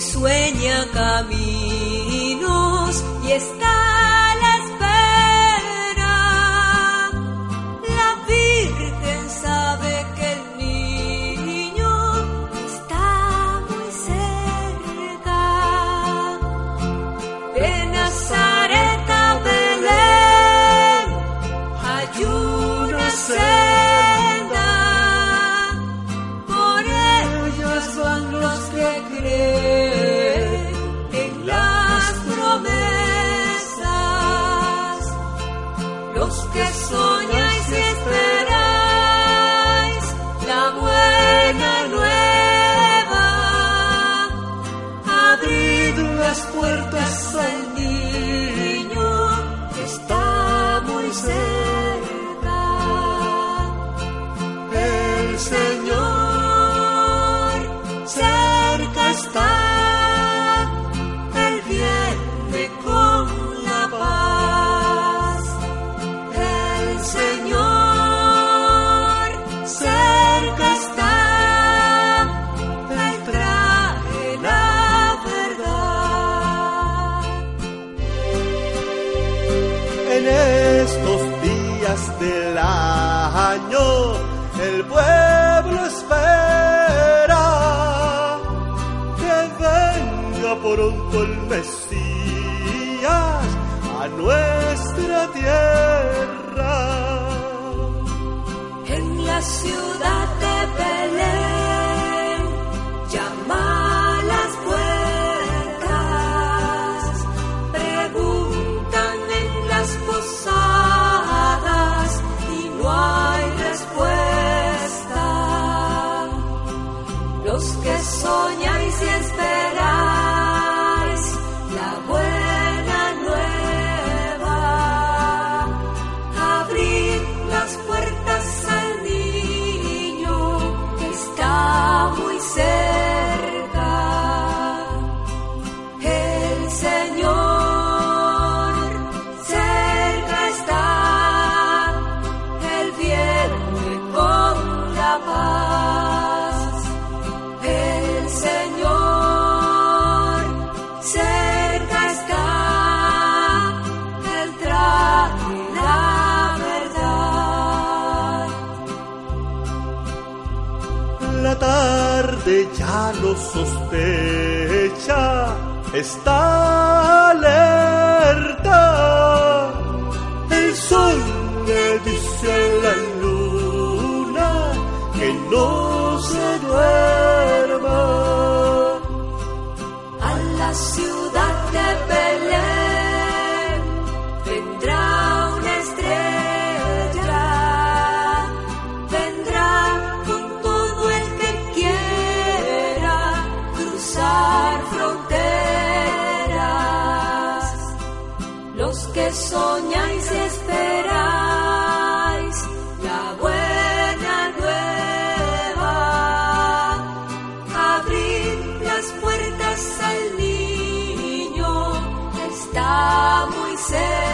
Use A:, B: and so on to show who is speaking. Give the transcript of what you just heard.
A: Sueña caminos Que soñáis y esperáis la buena nueva. Abrid las puertas al
B: En estos días del año el pueblo espera que venga pronto el Mesías a nuestra tierra.
A: En la ciudad de Belén llama La
B: tarde ya lo sospecha, está alerta. El sol le dice a la luna que no
A: soñáis y esperáis la buena nueva, abrid las puertas al niño está muy cerca.